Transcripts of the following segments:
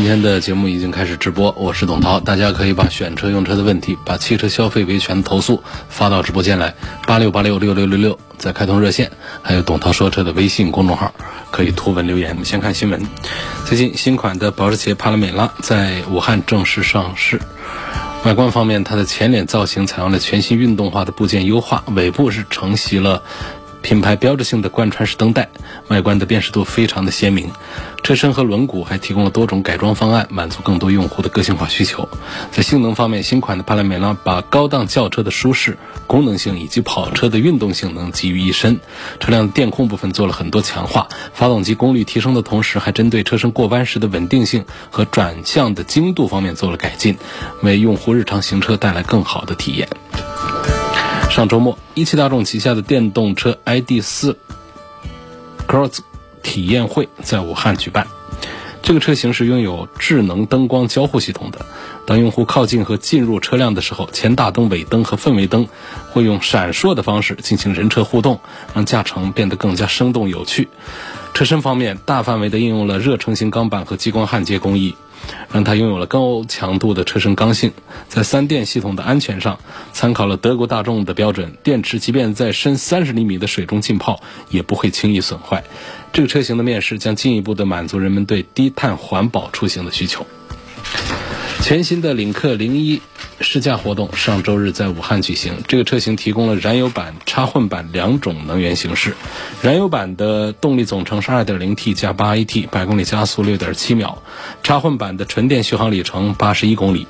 今天的节目已经开始直播，我是董涛，大家可以把选车用车的问题，把汽车消费维权投诉发到直播间来，八六八六六六六六，在开通热线，还有董涛说车的微信公众号，可以图文留言。我们先看新闻，最近新款的保时捷帕拉梅拉在武汉正式上市。外观方面，它的前脸造型采用了全新运动化的部件优化，尾部是承袭了。品牌标志性的贯穿式灯带，外观的辨识度非常的鲜明。车身和轮毂还提供了多种改装方案，满足更多用户的个性化需求。在性能方面，新款的帕拉梅拉把高档轿车的舒适、功能性以及跑车的运动性能集于一身。车辆的电控部分做了很多强化，发动机功率提升的同时，还针对车身过弯时的稳定性和转向的精度方面做了改进，为用户日常行车带来更好的体验。上周末，一汽大众旗下的电动车 ID.4 Cross 体验会在武汉举办。这个车型是拥有智能灯光交互系统的。当用户靠近和进入车辆的时候，前大灯、尾灯和氛围灯会用闪烁的方式进行人车互动，让驾乘变得更加生动有趣。车身方面，大范围的应用了热成型钢板和激光焊接工艺。让它拥有了高强度的车身刚性，在三电系统的安全上，参考了德国大众的标准，电池即便在深三十厘米的水中浸泡，也不会轻易损坏。这个车型的面世将进一步的满足人们对低碳环保出行的需求。全新的领克零一试驾活动上周日在武汉举行。这个车型提供了燃油版、插混版两种能源形式。燃油版的动力总成是 2.0T 加 8AT，百公里加速6.7秒；插混版的纯电续航里程81公里。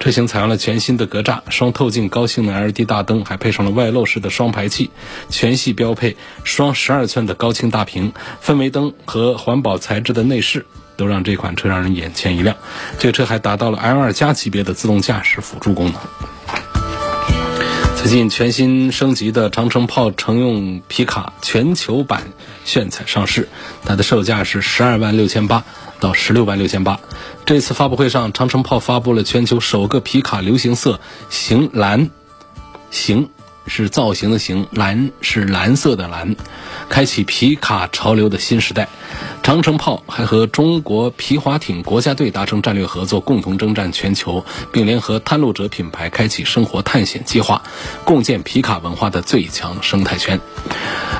车型采用了全新的格栅、双透镜高性能 LED 大灯，还配上了外露式的双排气。全系标配双12寸的高清大屏、氛围灯和环保材质的内饰。都让这款车让人眼前一亮。这个车还达到了 L2 加级别的自动驾驶辅助功能。最近全新升级的长城炮乘用皮卡全球版炫彩上市，它的售价是十二万六千八到十六万六千八。这次发布会上，长城炮发布了全球首个皮卡流行色型蓝，型是造型的型，蓝是蓝色的蓝，开启皮卡潮流的新时代。长城炮还和中国皮划艇国家队达成战略合作，共同征战全球，并联合探路者品牌开启生活探险计划，共建皮卡文化的最强生态圈。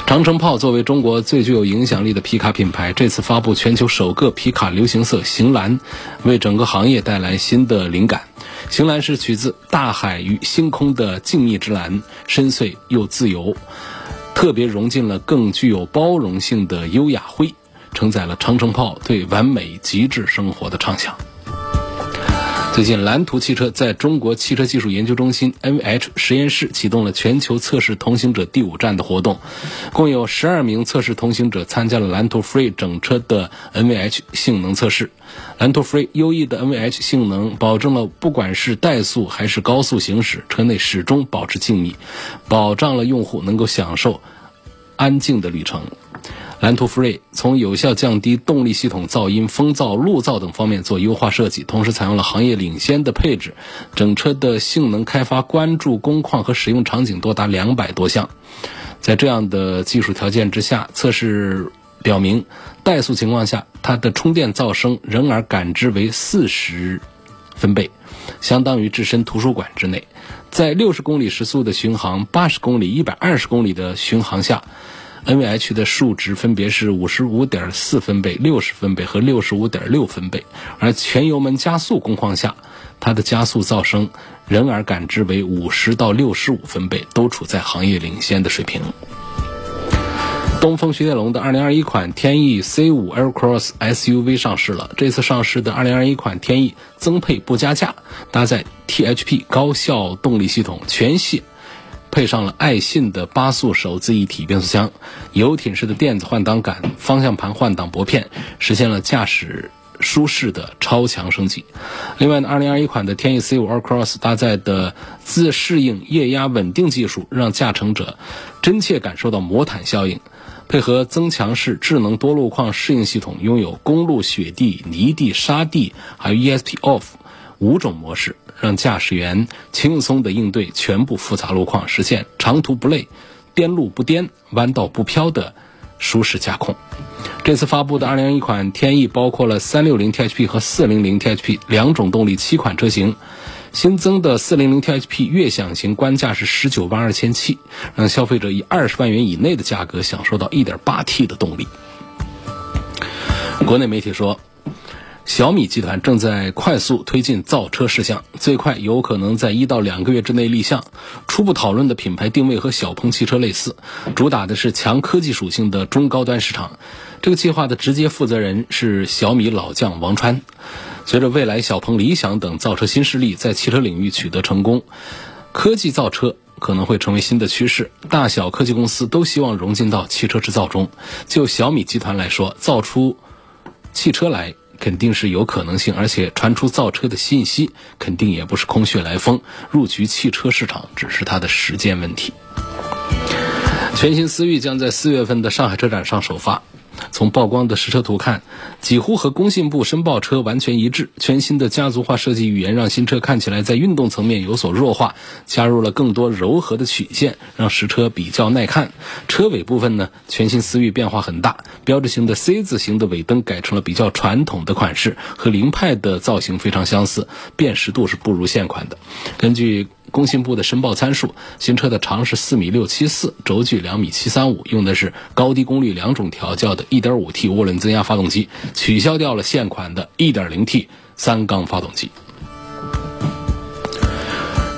长城炮作为中国最具有影响力的皮卡品牌，这次发布全球首个皮卡流行色型蓝，为整个行业带来新的灵感。型蓝是取自大海与星空的静谧之蓝，深邃又自由，特别融进了更具有包容性的优雅灰。承载了长城炮对完美极致生活的畅想。最近，蓝图汽车在中国汽车技术研究中心 NVH 实验室启动了全球测试同行者第五站的活动，共有十二名测试同行者参加了蓝图 Free 整车的 NVH 性能测试。蓝图 Free 优异的 NVH 性能保证了不管是怠速还是高速行驶，车内始终保持静谧，保障了用户能够享受安静的旅程。蓝图 Free 从有效降低动力系统噪音、风噪、路噪等方面做优化设计，同时采用了行业领先的配置，整车的性能开发关注工况和使用场景多达两百多项。在这样的技术条件之下，测试表明，怠速情况下它的充电噪声人耳感知为四十分贝，相当于置身图书馆之内。在六十公里时速的巡航、八十公里、一百二十公里的巡航下。NVH 的数值分别是五十五点四分贝、六十分贝和六十五点六分贝，而全油门加速工况下，它的加速噪声人耳感知为五十到六十五分贝，都处在行业领先的水平。东风雪铁龙的2021款天翼 C5 Aircross SUV 上市了，这次上市的2021款天翼增配不加价，搭载 THP 高效动力系统，全系。配上了爱信的八速手自一体变速箱，游艇式的电子换挡杆，方向盘换挡拨片，实现了驾驶舒适的超强升级。另外呢，2021款的天翼 C5 Allcross 搭载的自适应液压稳定技术，让驾乘者真切感受到魔毯效应。配合增强式智能多路况适应系统，拥有公路、雪地、泥地、沙地，还有 ESP Off 五种模式，让驾驶员轻松地应对全部复杂路况，实现长途不累、颠路不颠、弯道不飘的舒适驾控。这次发布的2021款天翼包括了 360THP 和 400THP 两种动力七款车型。新增的 400THP 悦享型官价是十九万二千七，让消费者以二十万元以内的价格享受到 1.8T 的动力。国内媒体说，小米集团正在快速推进造车事项，最快有可能在一到两个月之内立项。初步讨论的品牌定位和小鹏汽车类似，主打的是强科技属性的中高端市场。这个计划的直接负责人是小米老将王川。随着未来小鹏、理想等造车新势力在汽车领域取得成功，科技造车可能会成为新的趋势。大小科技公司都希望融进到汽车制造中。就小米集团来说，造出汽车来肯定是有可能性，而且传出造车的信息肯定也不是空穴来风。入局汽车市场只是它的时间问题。全新思域将在四月份的上海车展上首发。从曝光的实车图看，几乎和工信部申报车完全一致。全新的家族化设计语言让新车看起来在运动层面有所弱化，加入了更多柔和的曲线，让实车比较耐看。车尾部分呢，全新思域变化很大，标志性的 C 字形的尾灯改成了比较传统的款式，和凌派的造型非常相似，辨识度是不如现款的。根据工信部的申报参数，新车的长是四米六七四，轴距两米七三五，用的是高低功率两种调教的 1.5T 涡轮增压发动机，取消掉了现款的 1.0T 三缸发动机。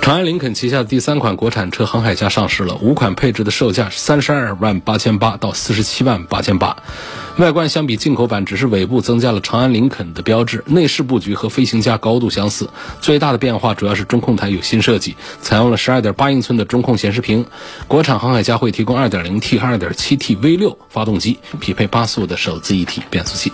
长安林肯旗下的第三款国产车航海家上市了，五款配置的售价是三十二万八千八到四十七万八千八。外观相比进口版只是尾部增加了长安林肯的标志，内饰布局和飞行家高度相似。最大的变化主要是中控台有新设计，采用了十二点八英寸的中控显示屏。国产航海家会提供二点零 T 和二点七 T V 六发动机，匹配八速的手自一体变速器。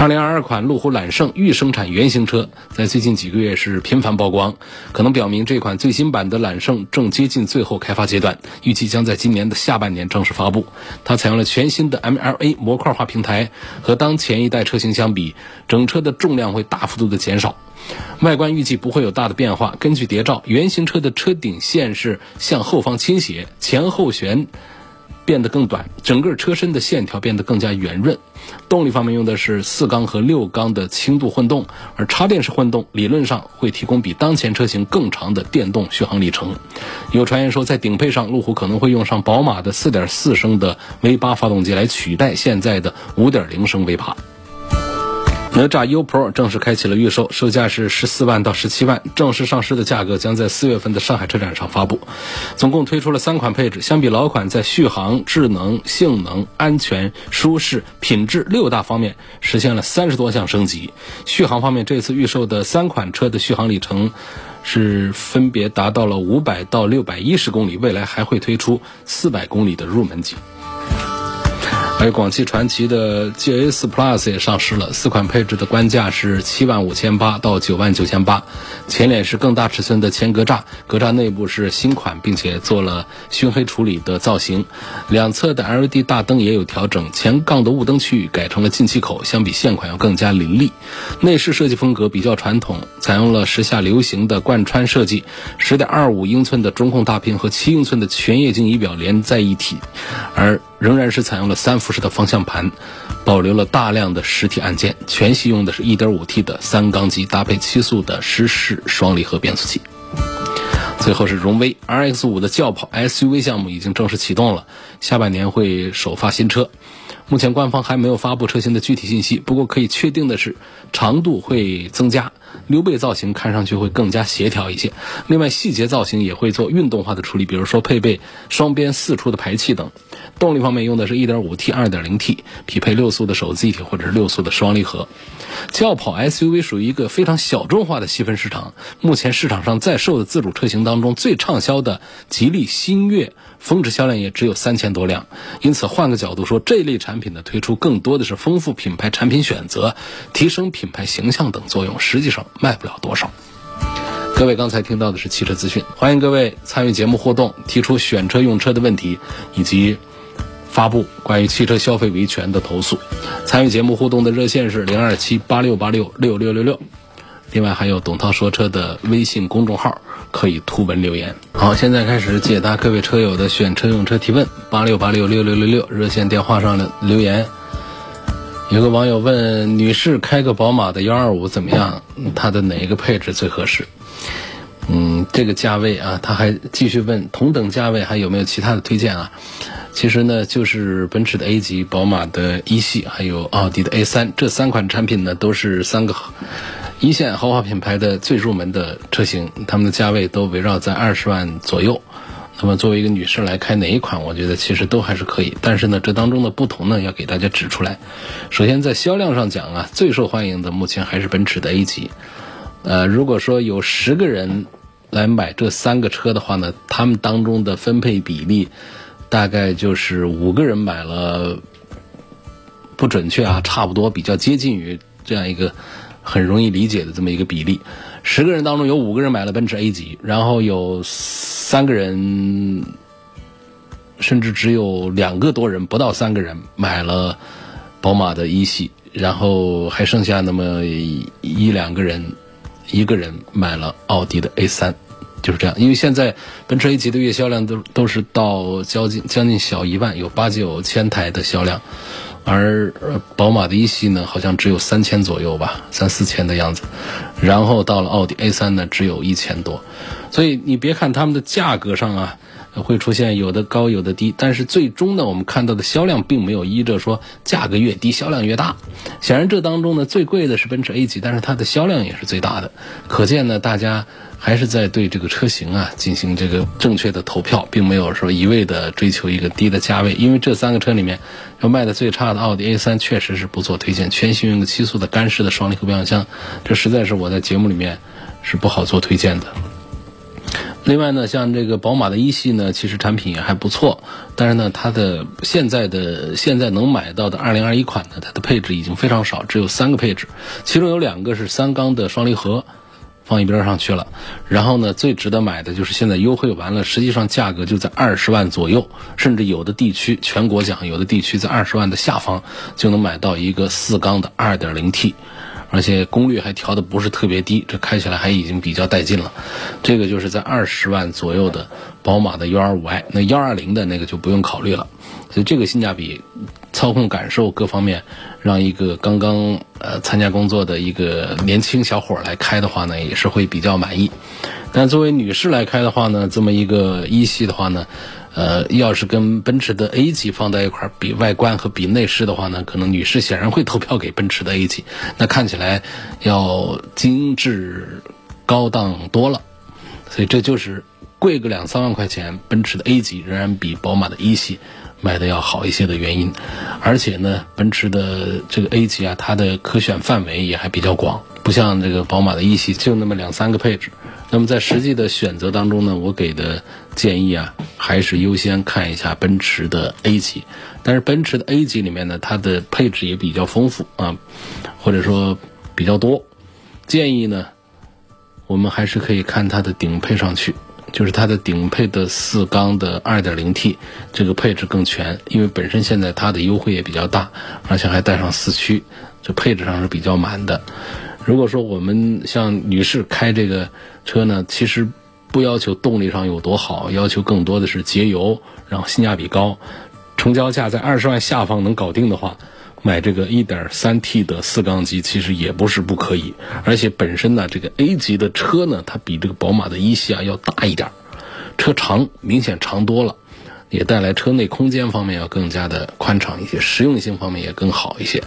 二零二二款路虎揽胜预生产原型车，在最近几个月是频繁曝光，可能表明这款最新版的揽胜正接近最后开发阶段，预计将在今年的下半年正式发布。它采用了全新的 MLA 模块化平台，和当前一代车型相比，整车的重量会大幅度的减少。外观预计不会有大的变化。根据谍照，原型车的车顶线是向后方倾斜，前后悬。变得更短，整个车身的线条变得更加圆润。动力方面用的是四缸和六缸的轻度混动，而插电式混动理论上会提供比当前车型更长的电动续航里程。有传言说，在顶配上，路虎可能会用上宝马的4.4升的 V8 发动机来取代现在的5.0升 V8。哪吒 U Pro 正式开启了预售，售价是十四万到十七万，正式上市的价格将在四月份的上海车展上发布。总共推出了三款配置，相比老款，在续航、智能、性能、安全、舒适、品质六大方面实现了三十多项升级。续航方面，这次预售的三款车的续航里程是分别达到了五百到六百一十公里，未来还会推出四百公里的入门级。还有广汽传祺的 GA 四 Plus 也上市了，四款配置的官价是七万五千八到九万九千八。前脸是更大尺寸的前格栅，格栅内部是新款，并且做了熏黑处理的造型。两侧的 LED 大灯也有调整，前杠的雾灯区域改成了进气口，相比现款要更加凌厉。内饰设计风格比较传统，采用了时下流行的贯穿设计，十点二五英寸的中控大屏和七英寸的全液晶仪表连在一体，而。仍然是采用了三辐式的方向盘，保留了大量的实体按键，全系用的是一点五 T 的三缸机，搭配七速的湿式双离合变速器。最后是荣威 RX 五的轿跑 SUV 项目已经正式启动了，下半年会首发新车。目前官方还没有发布车型的具体信息，不过可以确定的是，长度会增加，溜背造型看上去会更加协调一些。另外，细节造型也会做运动化的处理，比如说配备双边四出的排气等。动力方面用的是一点五 T、二点零 T，匹配六速的手自一体或者是六速的双离合。轿跑 SUV 属于一个非常小众化的细分市场。目前市场上在售的自主车型当中，最畅销的吉利星越、峰值销量也只有三千多辆。因此，换个角度说，这类产品的推出更多的是丰富品牌产品选择、提升品牌形象等作用，实际上卖不了多少。各位刚才听到的是汽车资讯，欢迎各位参与节目互动，提出选车用车的问题，以及发布关于汽车消费维权的投诉。参与节目互动的热线是零二七八六八六六六六六，另外还有董涛说车的微信公众号，可以图文留言。好，现在开始解答各位车友的选车用车提问，八六八六六六六六热线电话上的留言。有个网友问：女士开个宝马的幺二五怎么样？它的哪一个配置最合适？嗯，这个价位啊，他还继续问同等价位还有没有其他的推荐啊？其实呢，就是奔驰的 A 级、宝马的一系，还有奥迪的 A 三这三款产品呢，都是三个一线豪华品牌的最入门的车型，它们的价位都围绕在二十万左右。那么作为一个女士来开哪一款，我觉得其实都还是可以。但是呢，这当中的不同呢，要给大家指出来。首先在销量上讲啊，最受欢迎的目前还是奔驰的 A 级。呃，如果说有十个人。来买这三个车的话呢，他们当中的分配比例大概就是五个人买了，不准确啊，差不多比较接近于这样一个很容易理解的这么一个比例。十个人当中有五个人买了奔驰 A 级，然后有三个人，甚至只有两个多人不到三个人买了宝马的一系，然后还剩下那么一两个人。一个人买了奥迪的 A 三，就是这样。因为现在奔驰 A 级的月销量都都是到将近将近小一万，有八九千台的销量，而宝马的一系呢，好像只有三千左右吧，三四千的样子。然后到了奥迪 A 三呢，只有一千多。所以你别看他们的价格上啊。会出现有的高有的低，但是最终呢，我们看到的销量并没有依着说价格越低销量越大。显然这当中呢，最贵的是奔驰 A 级，但是它的销量也是最大的。可见呢，大家还是在对这个车型啊进行这个正确的投票，并没有说一味的追求一个低的价位。因为这三个车里面，要卖的最差的奥迪 A 三确实是不做推荐，全新用个七速的干式的双离合变速箱，这实在是我在节目里面是不好做推荐的。另外呢，像这个宝马的一系呢，其实产品也还不错，但是呢，它的现在的现在能买到的二零二一款呢，它的配置已经非常少，只有三个配置，其中有两个是三缸的双离合，放一边上去了。然后呢，最值得买的就是现在优惠完了，实际上价格就在二十万左右，甚至有的地区全国讲，有的地区在二十万的下方就能买到一个四缸的二点零 T。而且功率还调的不是特别低，这开起来还已经比较带劲了。这个就是在二十万左右的宝马的 U25i，那幺二零的那个就不用考虑了。所以这个性价比、操控感受各方面，让一个刚刚呃参加工作的一个年轻小伙来开的话呢，也是会比较满意。但作为女士来开的话呢，这么一个一系的话呢。呃，要是跟奔驰的 A 级放在一块儿比外观和比内饰的话呢，可能女士显然会投票给奔驰的 A 级，那看起来要精致高档多了。所以这就是贵个两三万块钱，奔驰的 A 级仍然比宝马的一系卖的要好一些的原因。而且呢，奔驰的这个 A 级啊，它的可选范围也还比较广，不像这个宝马的一系就那么两三个配置。那么在实际的选择当中呢，我给的建议啊，还是优先看一下奔驰的 A 级。但是奔驰的 A 级里面呢，它的配置也比较丰富啊，或者说比较多。建议呢，我们还是可以看它的顶配上去，就是它的顶配的四缸的 2.0T 这个配置更全，因为本身现在它的优惠也比较大，而且还带上四驱，这配置上是比较满的。如果说我们像女士开这个车呢，其实不要求动力上有多好，要求更多的是节油，然后性价比高，成交价在二十万下方能搞定的话，买这个一点三 T 的四缸机其实也不是不可以。而且本身呢，这个 A 级的车呢，它比这个宝马的一系啊要大一点，车长明显长多了，也带来车内空间方面要更加的宽敞一些，实用性方面也更好一些。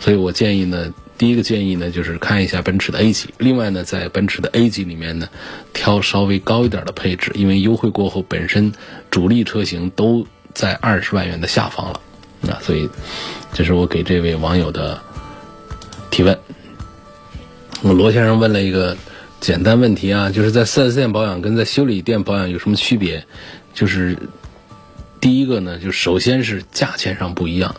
所以我建议呢。第一个建议呢，就是看一下奔驰的 A 级。另外呢，在奔驰的 A 级里面呢，挑稍微高一点的配置，因为优惠过后，本身主力车型都在二十万元的下方了。那所以，这是我给这位网友的提问。我罗先生问了一个简单问题啊，就是在 4S 店保养跟在修理店保养有什么区别？就是第一个呢，就首先是价钱上不一样。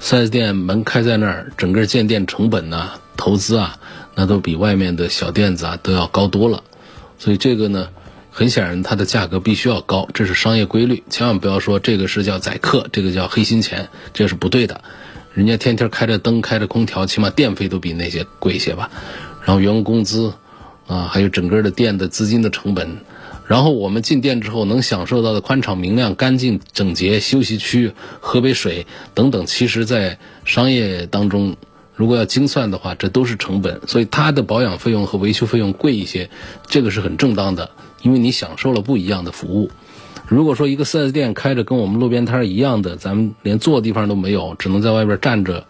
4S 店门开在那儿，整个建店成本呢、投资啊，那都比外面的小店子啊都要高多了。所以这个呢，很显然它的价格必须要高，这是商业规律。千万不要说这个是叫宰客，这个叫黑心钱，这是不对的。人家天天开着灯、开着空调，起码电费都比那些贵一些吧。然后员工工资，啊，还有整个的店的资金的成本，然后我们进店之后能享受到的宽敞、明亮、干净、整洁、休息区、喝杯水等等，其实在商业当中，如果要精算的话，这都是成本。所以它的保养费用和维修费用贵一些，这个是很正当的，因为你享受了不一样的服务。如果说一个 4S 店开着跟我们路边摊一样的，咱们连坐的地方都没有，只能在外边站着。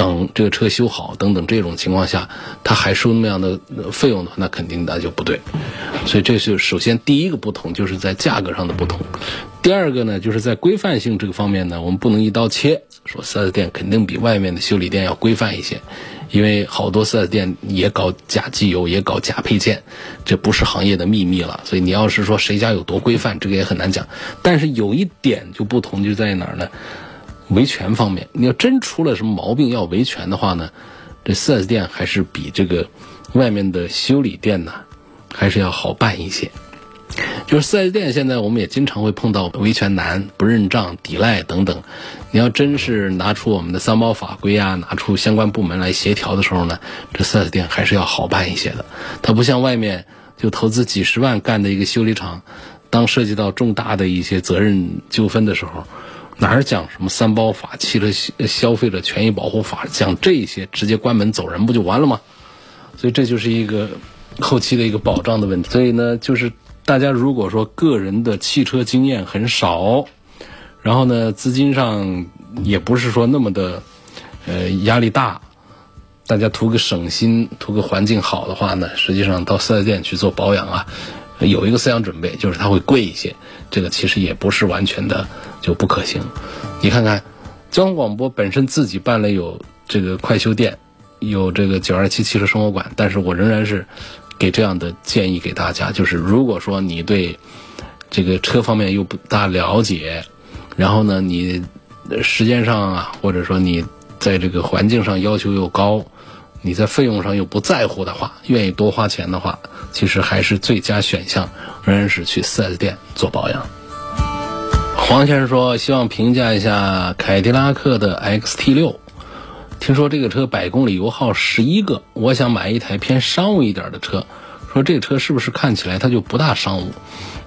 等这个车修好，等等这种情况下，他还收那样的费用的话，那肯定那就不对。所以这是首先第一个不同，就是在价格上的不同。第二个呢，就是在规范性这个方面呢，我们不能一刀切，说四 S 店肯定比外面的修理店要规范一些，因为好多四 S 店也搞假机油，也搞假配件，这不是行业的秘密了。所以你要是说谁家有多规范，这个也很难讲。但是有一点就不同，就在哪儿呢？维权方面，你要真出了什么毛病要维权的话呢，这 4S 店还是比这个外面的修理店呢，还是要好办一些。就是 4S 店现在我们也经常会碰到维权难、不认账、抵赖等等。你要真是拿出我们的三包法规啊，拿出相关部门来协调的时候呢，这 4S 店还是要好办一些的。它不像外面就投资几十万干的一个修理厂，当涉及到重大的一些责任纠纷的时候。哪儿讲什么三包法、汽车消费者权益保护法，讲这些直接关门走人不就完了吗？所以这就是一个后期的一个保障的问题。所以呢，就是大家如果说个人的汽车经验很少，然后呢资金上也不是说那么的呃压力大，大家图个省心、图个环境好的话呢，实际上到四 S 店去做保养啊。有一个思想准备，就是它会贵一些，这个其实也不是完全的就不可行。你看看，交通广播本身自己办了有这个快修店，有这个九二七汽车生活馆，但是我仍然是给这样的建议给大家，就是如果说你对这个车方面又不大了解，然后呢，你时间上啊，或者说你在这个环境上要求又高。你在费用上又不在乎的话，愿意多花钱的话，其实还是最佳选项，仍然是去 4S 店做保养。黄先生说，希望评价一下凯迪拉克的 XT 六，听说这个车百公里油耗十一个，我想买一台偏商务一点的车，说这车是不是看起来它就不大商务？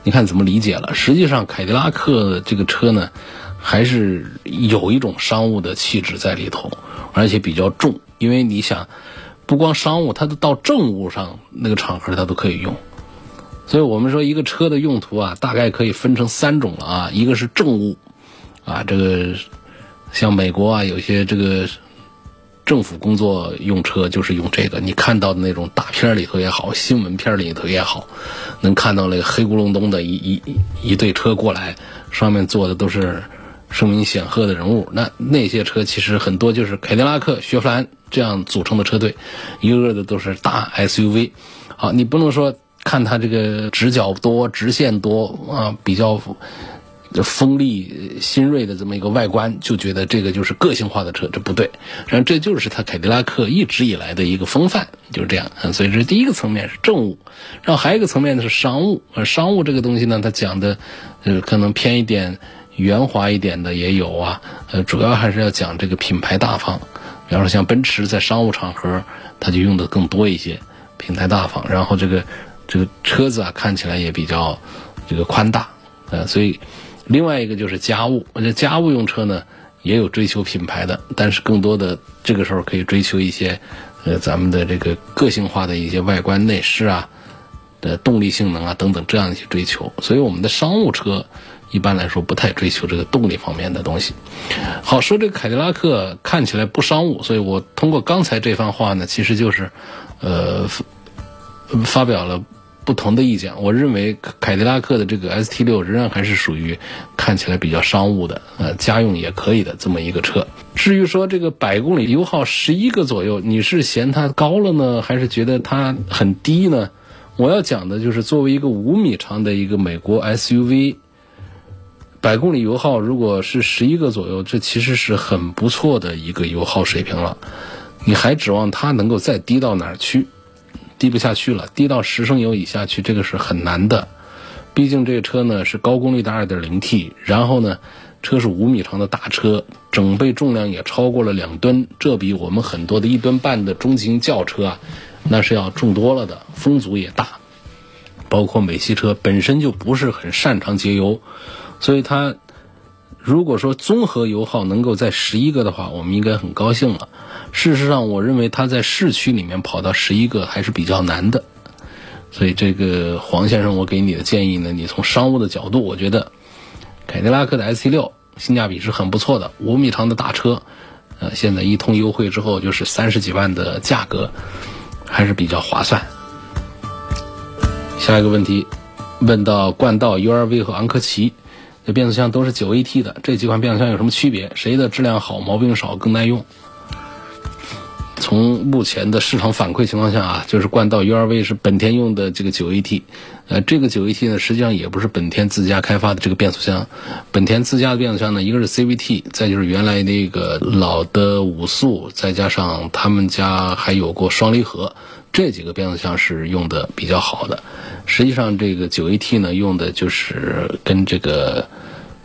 你看怎么理解了？实际上，凯迪拉克这个车呢，还是有一种商务的气质在里头，而且比较重。因为你想，不光商务，它都到政务上那个场合它都可以用。所以我们说一个车的用途啊，大概可以分成三种了啊。一个是政务，啊，这个像美国啊，有些这个政府工作用车就是用这个。你看到的那种大片里头也好，新闻片里头也好，能看到那个黑咕隆咚的一一一队车过来，上面坐的都是声名显赫的人物。那那些车其实很多就是凯迪拉克、雪佛兰。这样组成的车队，一个个的都是大 SUV，好，你不能说看它这个直角多、直线多啊，比较锋利、新锐的这么一个外观，就觉得这个就是个性化的车，这不对。然后这就是它凯迪拉克一直以来的一个风范，就是这样。所以这第一个层面是政务，然后还有一个层面呢是商务。商务这个东西呢，它讲的呃可能偏一点圆滑一点的也有啊，呃，主要还是要讲这个品牌大方。比方说像奔驰在商务场合，它就用的更多一些，品牌大方，然后这个这个车子啊看起来也比较这个宽大，呃，所以另外一个就是家务，我觉得家务用车呢也有追求品牌的，但是更多的这个时候可以追求一些呃咱们的这个个性化的一些外观内饰啊的动力性能啊等等这样一些追求，所以我们的商务车。一般来说不太追求这个动力方面的东西。好说这个凯迪拉克看起来不商务，所以我通过刚才这番话呢，其实就是，呃，发表了不同的意见。我认为凯迪拉克的这个 ST 六仍然还是属于看起来比较商务的，呃，家用也可以的这么一个车。至于说这个百公里油耗十一个左右，你是嫌它高了呢，还是觉得它很低呢？我要讲的就是作为一个五米长的一个美国 SUV，百公里油耗如果是十一个左右，这其实是很不错的一个油耗水平了。你还指望它能够再低到哪儿去？低不下去了，低到十升油以下去，这个是很难的。毕竟这个车呢是高功率的 2.0T，然后呢，车是五米长的大车，整备重量也超过了两吨，这比我们很多的一吨半的中型轿车啊，那是要重多了的。风阻也大，包括美系车本身就不是很擅长节油，所以它如果说综合油耗能够在十一个的话，我们应该很高兴了。事实上，我认为它在市区里面跑到十一个还是比较难的，所以这个黄先生，我给你的建议呢，你从商务的角度，我觉得凯迪拉克的 ST 六性价比是很不错的，五米长的大车，呃，现在一通优惠之后就是三十几万的价格，还是比较划算。下一个问题，问到冠道、URV 和昂科旗，这变速箱都是九 AT 的，这几款变速箱有什么区别？谁的质量好、毛病少、更耐用？从目前的市场反馈情况下啊，就是冠道 URV 是本田用的这个九 AT，呃，这个九 AT 呢，实际上也不是本田自家开发的这个变速箱，本田自家的变速箱呢，一个是 CVT，再就是原来那个老的五速，再加上他们家还有过双离合，这几个变速箱是用的比较好的。实际上这个九 AT 呢，用的就是跟这个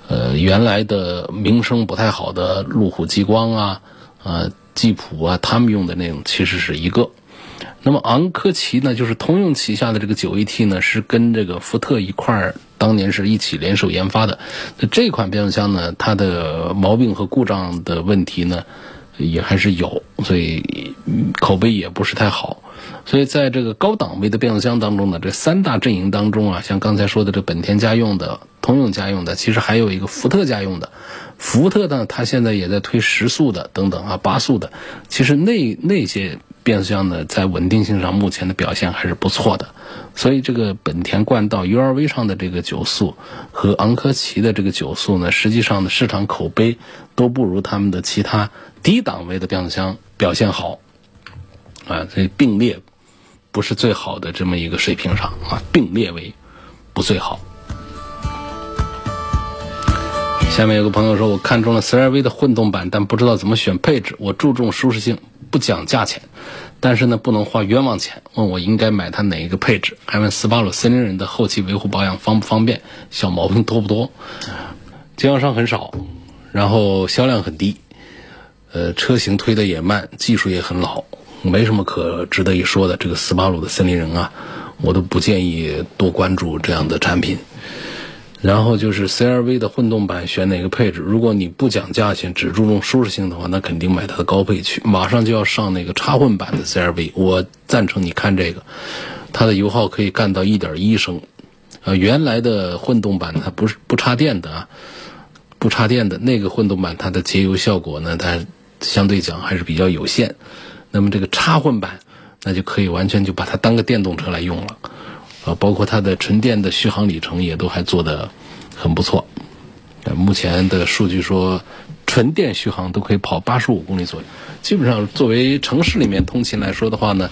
呃原来的名声不太好的路虎极光啊，呃。吉普啊，他们用的那种其实是一个。那么昂科旗呢，就是通用旗下的这个九 AT 呢，是跟这个福特一块儿当年是一起联手研发的。那这款变速箱呢，它的毛病和故障的问题呢，也还是有，所以口碑也不是太好。所以在这个高档位的变速箱当中呢，这三大阵营当中啊，像刚才说的这本田家用的、通用家用的，其实还有一个福特家用的。福特呢，它现在也在推十速的等等啊，八速的。其实那那些变速箱呢，在稳定性上目前的表现还是不错的。所以这个本田冠道 URV 上的这个九速和昂科旗的这个九速呢，实际上的市场口碑都不如他们的其他低档位的变速箱表现好啊，这并列不是最好的这么一个水平上啊，并列为不最好。下面有个朋友说，我看中了 CR-V 的混动版，但不知道怎么选配置。我注重舒适性，不讲价钱，但是呢，不能花冤枉钱。问我应该买它哪一个配置？还问斯巴鲁森林人的后期维护保养方不方便，小毛病多不多？经销商很少，然后销量很低，呃，车型推的也慢，技术也很老，没什么可值得一说的。这个斯巴鲁的森林人啊，我都不建议多关注这样的产品。然后就是 CRV 的混动版选哪个配置？如果你不讲价钱，只注重舒适性的话，那肯定买它的高配去。马上就要上那个插混版的 CRV，我赞成你看这个，它的油耗可以干到一点一升。呃，原来的混动版它不是不插电的啊，不插电的那个混动版它的节油效果呢，它相对讲还是比较有限。那么这个插混版，那就可以完全就把它当个电动车来用了。啊，包括它的纯电的续航里程也都还做得很不错。目前的数据说，纯电续航都可以跑八十五公里左右。基本上作为城市里面通勤来说的话呢，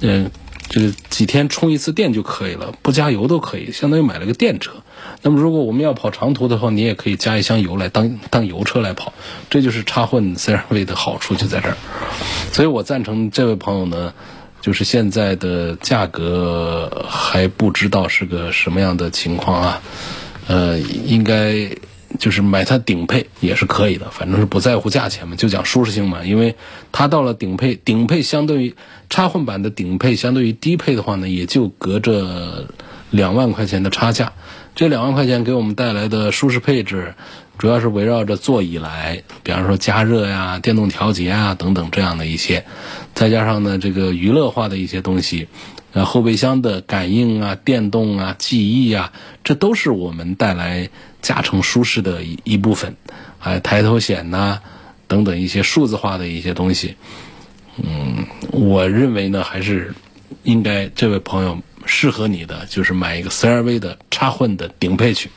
嗯，这个几天充一次电就可以了，不加油都可以，相当于买了个电车。那么如果我们要跑长途的话，你也可以加一箱油来当当油车来跑。这就是插混 CR-V 的好处就在这儿。所以我赞成这位朋友呢。就是现在的价格还不知道是个什么样的情况啊，呃，应该就是买它顶配也是可以的，反正是不在乎价钱嘛，就讲舒适性嘛。因为它到了顶配，顶配相对于插混版的顶配，相对于低配的话呢，也就隔着两万块钱的差价。这两万块钱给我们带来的舒适配置。主要是围绕着座椅来，比方说加热呀、电动调节啊等等这样的一些，再加上呢这个娱乐化的一些东西，呃后备箱的感应啊、电动啊、记忆啊，这都是我们带来驾乘舒适的一一部分，还有抬头显呐等等一些数字化的一些东西。嗯，我认为呢还是应该这位朋友。适合你的就是买一个 CRV 的插混的顶配去。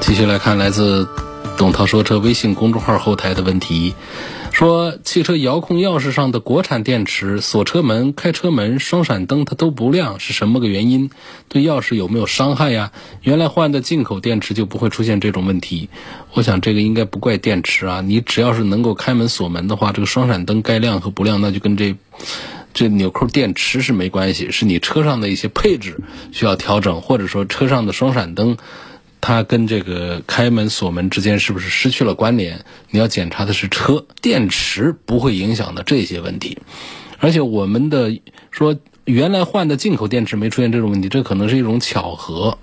继续来看来自董涛说车微信公众号后台的问题。说汽车遥控钥匙上的国产电池锁车门、开车门、双闪灯它都不亮，是什么个原因？对钥匙有没有伤害呀？原来换的进口电池就不会出现这种问题。我想这个应该不怪电池啊，你只要是能够开门锁门的话，这个双闪灯该亮和不亮，那就跟这这纽扣电池是没关系，是你车上的一些配置需要调整，或者说车上的双闪灯。它跟这个开门锁门之间是不是失去了关联？你要检查的是车电池不会影响的这些问题，而且我们的说原来换的进口电池没出现这种问题，这可能是一种巧合。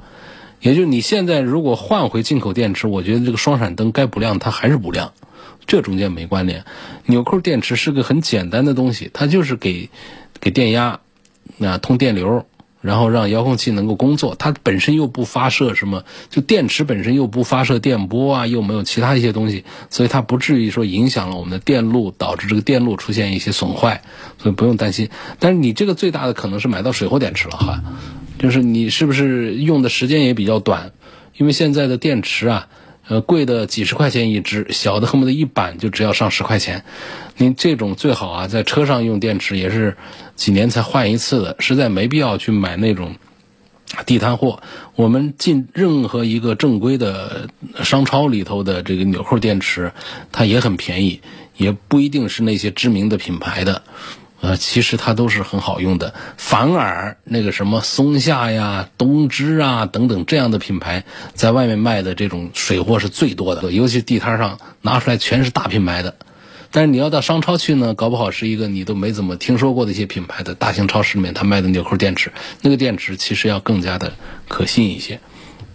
也就是你现在如果换回进口电池，我觉得这个双闪灯该不亮它还是不亮，这中间没关联。纽扣电池是个很简单的东西，它就是给给电压那通电流。然后让遥控器能够工作，它本身又不发射什么，就电池本身又不发射电波啊，又没有其他一些东西，所以它不至于说影响了我们的电路，导致这个电路出现一些损坏，所以不用担心。但是你这个最大的可能是买到水货电池了哈，就是你是不是用的时间也比较短，因为现在的电池啊。呃，贵的几十块钱一只，小的恨不得一板就只要上十块钱。您这种最好啊，在车上用电池也是几年才换一次的，实在没必要去买那种地摊货。我们进任何一个正规的商超里头的这个纽扣电池，它也很便宜，也不一定是那些知名的品牌的。呃，其实它都是很好用的，反而那个什么松下呀、东芝啊等等这样的品牌，在外面卖的这种水货是最多的，尤其地摊上拿出来全是大品牌的。但是你要到商超去呢，搞不好是一个你都没怎么听说过的一些品牌的大型超市里面，他卖的纽扣电池，那个电池其实要更加的可信一些。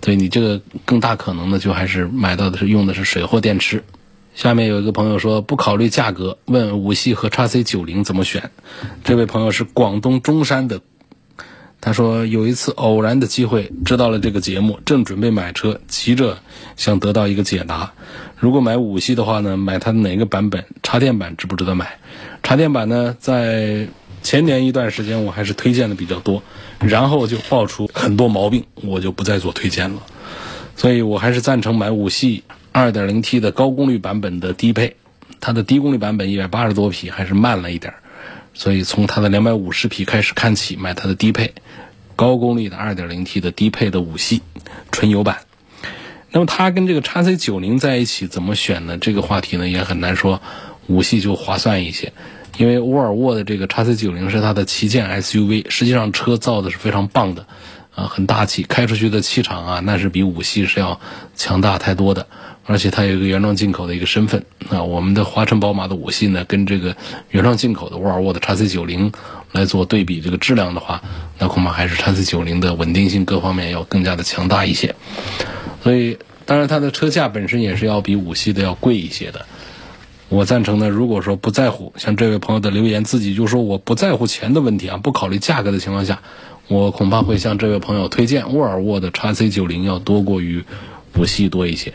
所以你这个更大可能的，就还是买到的是用的是水货电池。下面有一个朋友说不考虑价格，问五系和叉 C 九零怎么选。这位朋友是广东中山的，他说有一次偶然的机会知道了这个节目，正准备买车，急着想得到一个解答。如果买五系的话呢，买它哪个版本？插电版值不值得买？插电版呢，在前年一段时间我还是推荐的比较多，然后就爆出很多毛病，我就不再做推荐了。所以我还是赞成买五系。2.0T 的高功率版本的低配，它的低功率版本180多匹还是慢了一点所以从它的250匹开始看起，买它的低配，高功率的 2.0T 的低配的五系纯油版。那么它跟这个 x C90 在一起怎么选呢？这个话题呢也很难说，五系就划算一些，因为沃尔沃的这个 x C90 是它的旗舰 SUV，实际上车造的是非常棒的，啊，很大气，开出去的气场啊，那是比五系是要强大太多的。而且它有一个原装进口的一个身份啊，我们的华晨宝马的五系呢，跟这个原装进口的沃尔沃的 x C 九零来做对比，这个质量的话，那恐怕还是 x C 九零的稳定性各方面要更加的强大一些。所以，当然它的车价本身也是要比五系的要贵一些的。我赞成呢，如果说不在乎，像这位朋友的留言自己就说我不在乎钱的问题啊，不考虑价格的情况下，我恐怕会向这位朋友推荐沃尔沃的 x C 九零要多过于五系多一些。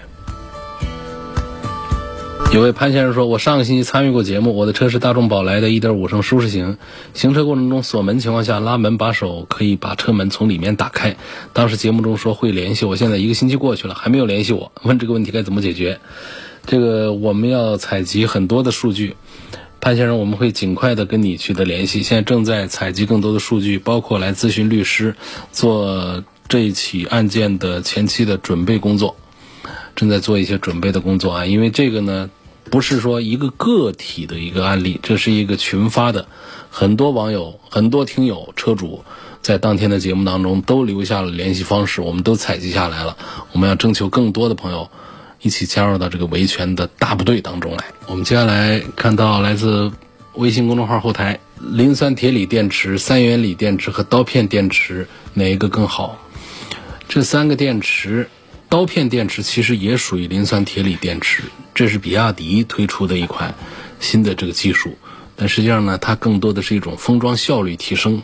有位潘先生说：“我上个星期参与过节目，我的车是大众宝来的1.5升舒适型，行车过程中锁门情况下拉门把手可以把车门从里面打开。当时节目中说会联系我，现在一个星期过去了还没有联系我，问这个问题该怎么解决？这个我们要采集很多的数据，潘先生我们会尽快的跟你取得联系。现在正在采集更多的数据，包括来咨询律师，做这一起案件的前期的准备工作，正在做一些准备的工作啊，因为这个呢。”不是说一个个体的一个案例，这是一个群发的，很多网友、很多听友、车主在当天的节目当中都留下了联系方式，我们都采集下来了。我们要征求更多的朋友一起加入到这个维权的大部队当中来。我们接下来看到来自微信公众号后台，磷酸铁锂电池、三元锂电池和刀片电池哪一个更好？这三个电池。刀片电池其实也属于磷酸铁锂电池，这是比亚迪推出的一款新的这个技术。但实际上呢，它更多的是一种封装效率提升，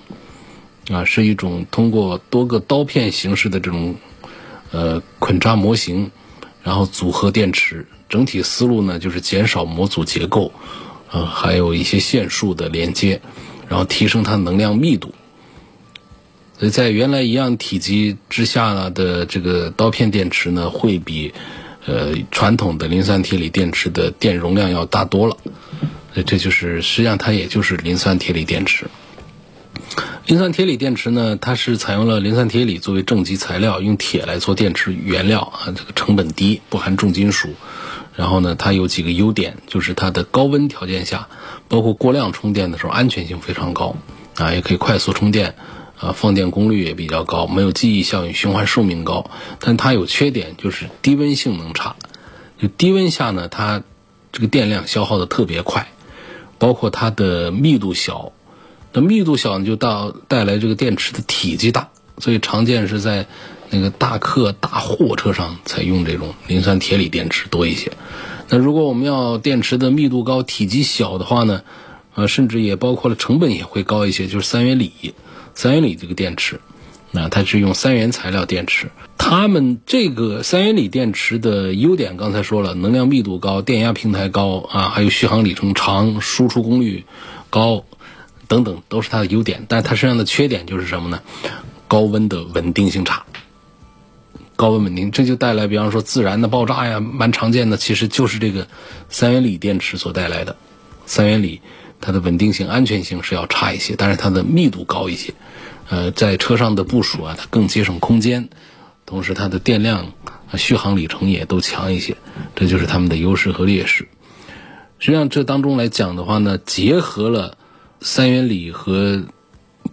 啊，是一种通过多个刀片形式的这种呃捆扎模型，然后组合电池。整体思路呢，就是减少模组结构，呃，还有一些线束的连接，然后提升它能量密度。所以在原来一样体积之下的这个刀片电池呢，会比呃传统的磷酸铁锂电池的电容量要大多了。这就是实际上它也就是磷酸铁锂电池。磷酸铁锂电池呢，它是采用了磷酸铁锂作为正极材料，用铁来做电池原料啊，这个成本低，不含重金属。然后呢，它有几个优点，就是它的高温条件下，包括过量充电的时候，安全性非常高啊，也可以快速充电，啊，放电功率也比较高，没有记忆效应，循环寿命高。但它有缺点，就是低温性能差。就低温下呢，它这个电量消耗的特别快，包括它的密度小。那密度小，你就到带来这个电池的体积大，所以常见是在那个大客大货车上才用这种磷酸铁锂电池多一些。那如果我们要电池的密度高、体积小的话呢，呃，甚至也包括了成本也会高一些，就是三元锂。三元锂这个电池，那它是用三元材料电池。它们这个三元锂电池的优点，刚才说了，能量密度高、电压平台高啊，还有续航里程长、输出功率高。等等都是它的优点，但是它身上的缺点就是什么呢？高温的稳定性差，高温稳定，这就带来，比方说自燃的爆炸呀，蛮常见的，其实就是这个三元锂电池所带来的。三元锂它的稳定性、安全性是要差一些，但是它的密度高一些，呃，在车上的部署啊，它更节省空间，同时它的电量、续航里程也都强一些，这就是它们的优势和劣势。实际上，这当中来讲的话呢，结合了。三元锂和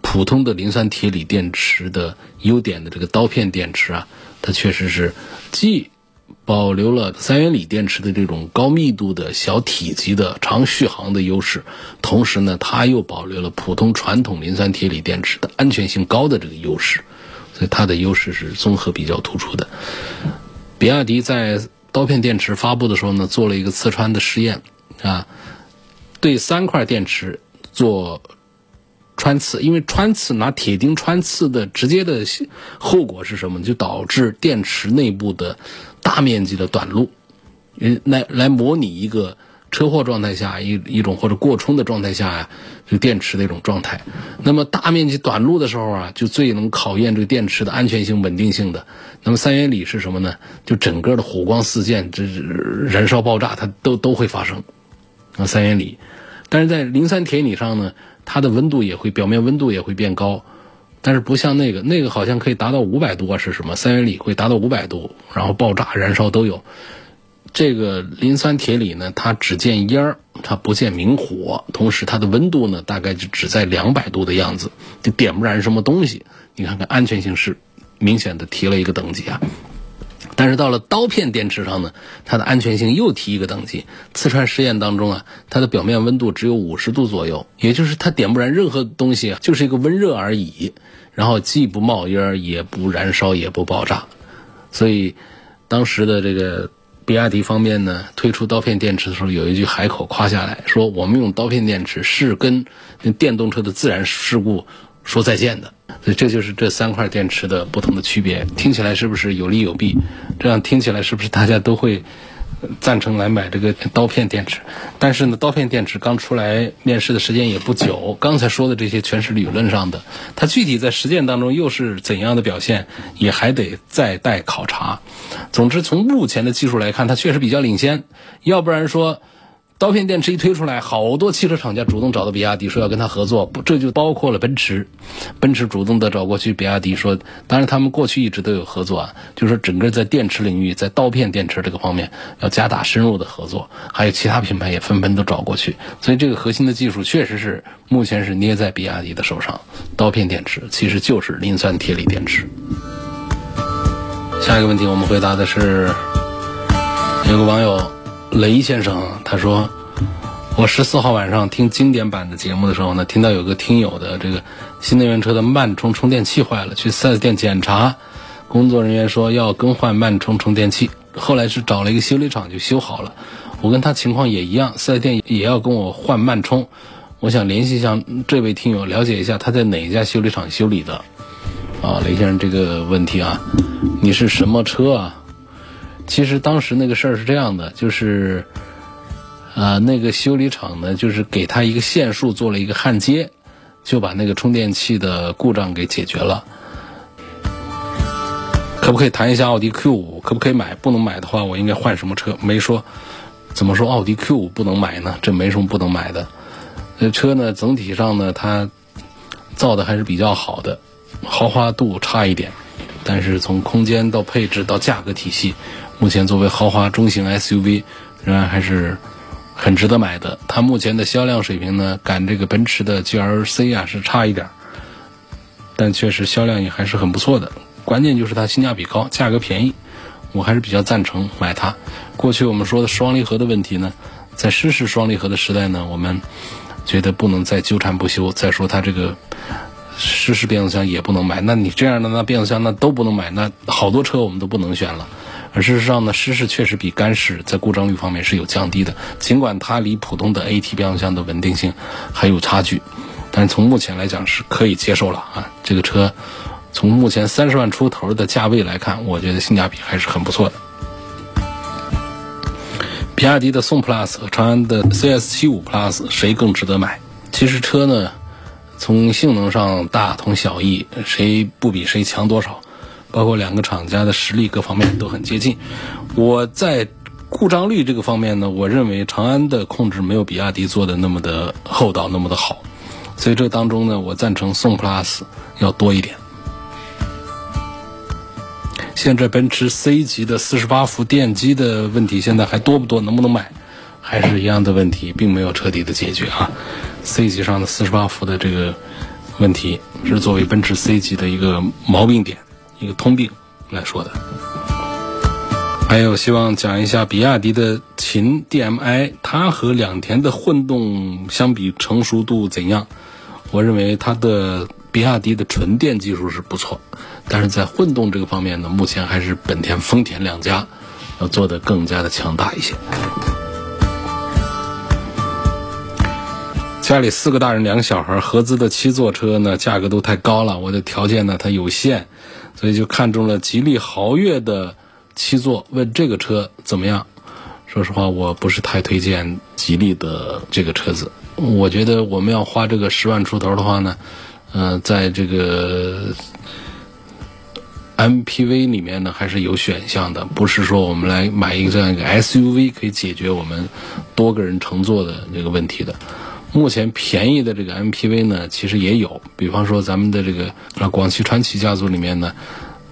普通的磷酸铁锂电池的优点的这个刀片电池啊，它确实是既保留了三元锂电池的这种高密度的小体积的长续航的优势，同时呢，它又保留了普通传统磷酸铁锂电池的安全性高的这个优势，所以它的优势是综合比较突出的。比亚迪在刀片电池发布的时候呢，做了一个刺穿的试验啊，对三块电池。做穿刺，因为穿刺拿铁钉穿刺的直接的后果是什么？就导致电池内部的大面积的短路，来来模拟一个车祸状态下一一种或者过充的状态下呀，这电池的一种状态。那么大面积短路的时候啊，就最能考验这个电池的安全性、稳定性的。那么三元锂是什么呢？就整个的火光四溅，这燃烧爆炸它都都会发生。啊，三元锂。但是在磷酸铁锂上呢，它的温度也会表面温度也会变高，但是不像那个那个好像可以达到五百度是什么？三元锂会达到五百度，然后爆炸燃烧都有。这个磷酸铁锂呢，它只见烟儿，它不见明火，同时它的温度呢，大概就只在两百度的样子，就点不燃什么东西。你看看安全性是明显的提了一个等级啊。但是到了刀片电池上呢，它的安全性又提一个等级。刺穿实验当中啊，它的表面温度只有五十度左右，也就是它点不燃任何东西，就是一个温热而已。然后既不冒烟，也不燃烧，也不爆炸。所以，当时的这个比亚迪方面呢，推出刀片电池的时候，有一句海口夸下来说：“我们用刀片电池是跟电动车的自燃事故。”说再见的，所以这就是这三块电池的不同的区别。听起来是不是有利有弊？这样听起来是不是大家都会赞成来买这个刀片电池？但是呢，刀片电池刚出来面试的时间也不久，刚才说的这些全是理论上的，它具体在实践当中又是怎样的表现，也还得再待考察。总之，从目前的技术来看，它确实比较领先，要不然说。刀片电池一推出来，好多汽车厂家主动找到比亚迪说要跟他合作，不，这就包括了奔驰。奔驰主动的找过去比亚迪说，当然他们过去一直都有合作啊，就是整个在电池领域，在刀片电池这个方面要加大深入的合作，还有其他品牌也纷纷都找过去，所以这个核心的技术确实是目前是捏在比亚迪的手上。刀片电池其实就是磷酸铁锂电池。下一个问题我们回答的是有个网友。雷先生他说：“我十四号晚上听经典版的节目的时候呢，听到有个听友的这个新能源车的慢充充电器坏了，去四 S 店检查，工作人员说要更换慢充充电器，后来是找了一个修理厂就修好了。我跟他情况也一样，四 S 店也要跟我换慢充。我想联系一下这位听友，了解一下他在哪一家修理厂修理的。啊，雷先生这个问题啊，你是什么车啊？”其实当时那个事儿是这样的，就是，啊，那个修理厂呢，就是给他一个线束做了一个焊接，就把那个充电器的故障给解决了。可不可以谈一下奥迪 Q 五？可不可以买？不能买的话，我应该换什么车？没说。怎么说奥迪 Q 五不能买呢？这没什么不能买的。这车呢，整体上呢，它造的还是比较好的，豪华度差一点，但是从空间到配置到价格体系，目前作为豪华中型 SUV，仍然还是很值得买的。它目前的销量水平呢，赶这个奔驰的 GLC 啊是差一点，但确实销量也还是很不错的。关键就是它性价比高，价格便宜。我还是比较赞成买它。过去我们说的双离合的问题呢，在湿式双离合的时代呢，我们觉得不能再纠缠不休。再说它这个湿式变速箱也不能买，那你这样的那变速箱那都不能买，那好多车我们都不能选了。而事实上呢，湿式确实比干式在故障率方面是有降低的，尽管它离普通的 AT 变速箱的稳定性还有差距，但是从目前来讲是可以接受了啊。这个车。从目前三十万出头的价位来看，我觉得性价比还是很不错的。比亚迪的宋 PLUS 和长安的 CS75 PLUS 谁更值得买？其实车呢，从性能上大同小异，谁不比谁强多少？包括两个厂家的实力各方面都很接近。我在故障率这个方面呢，我认为长安的控制没有比亚迪做的那么的厚道，那么的好。所以这当中呢，我赞成宋 PLUS 要多一点。现在奔驰 C 级的四十八伏电机的问题，现在还多不多？能不能买？还是一样的问题，并没有彻底的解决啊。C 级上的四十八伏的这个问题，是作为奔驰 C 级的一个毛病点，一个通病来说的。还有希望讲一下比亚迪的秦 DM-i，它和两田的混动相比成熟度怎样？我认为它的。比亚迪的纯电技术是不错，但是在混动这个方面呢，目前还是本田、丰田两家要做的更加的强大一些。家里四个大人两个小孩，合资的七座车呢，价格都太高了，我的条件呢它有限，所以就看中了吉利豪越的七座。问这个车怎么样？说实话，我不是太推荐吉利的这个车子。我觉得我们要花这个十万出头的话呢。嗯，在这个 MPV 里面呢，还是有选项的，不是说我们来买一个这样一个 SUV 可以解决我们多个人乘坐的这个问题的。目前便宜的这个 MPV 呢，其实也有，比方说咱们的这个啊广汽传祺家族里面呢，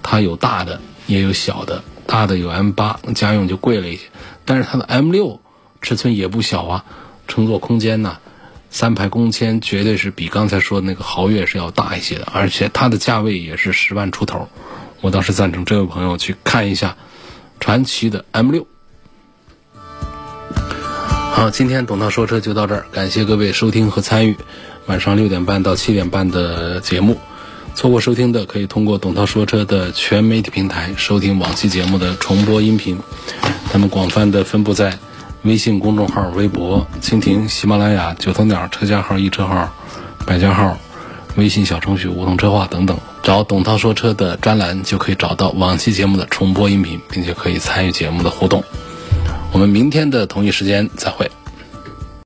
它有大的也有小的，大的有 M8，家用就贵了一些，但是它的 M6 尺寸也不小啊，乘坐空间呢。三排空间绝对是比刚才说的那个豪越是要大一些的，而且它的价位也是十万出头，我倒是赞成这位朋友去看一下传祺的 M 六。好，今天董涛说车就到这儿，感谢各位收听和参与晚上六点半到七点半的节目。错过收听的可以通过董涛说车的全媒体平台收听往期节目的重播音频，他们广泛的分布在。微信公众号、微博、蜻蜓、喜马拉雅、九头鸟车架号、易车号、百家号、微信小程序“梧桐车话”等等，找董涛说车的专栏就可以找到往期节目的重播音频，并且可以参与节目的互动。我们明天的同一时间再会。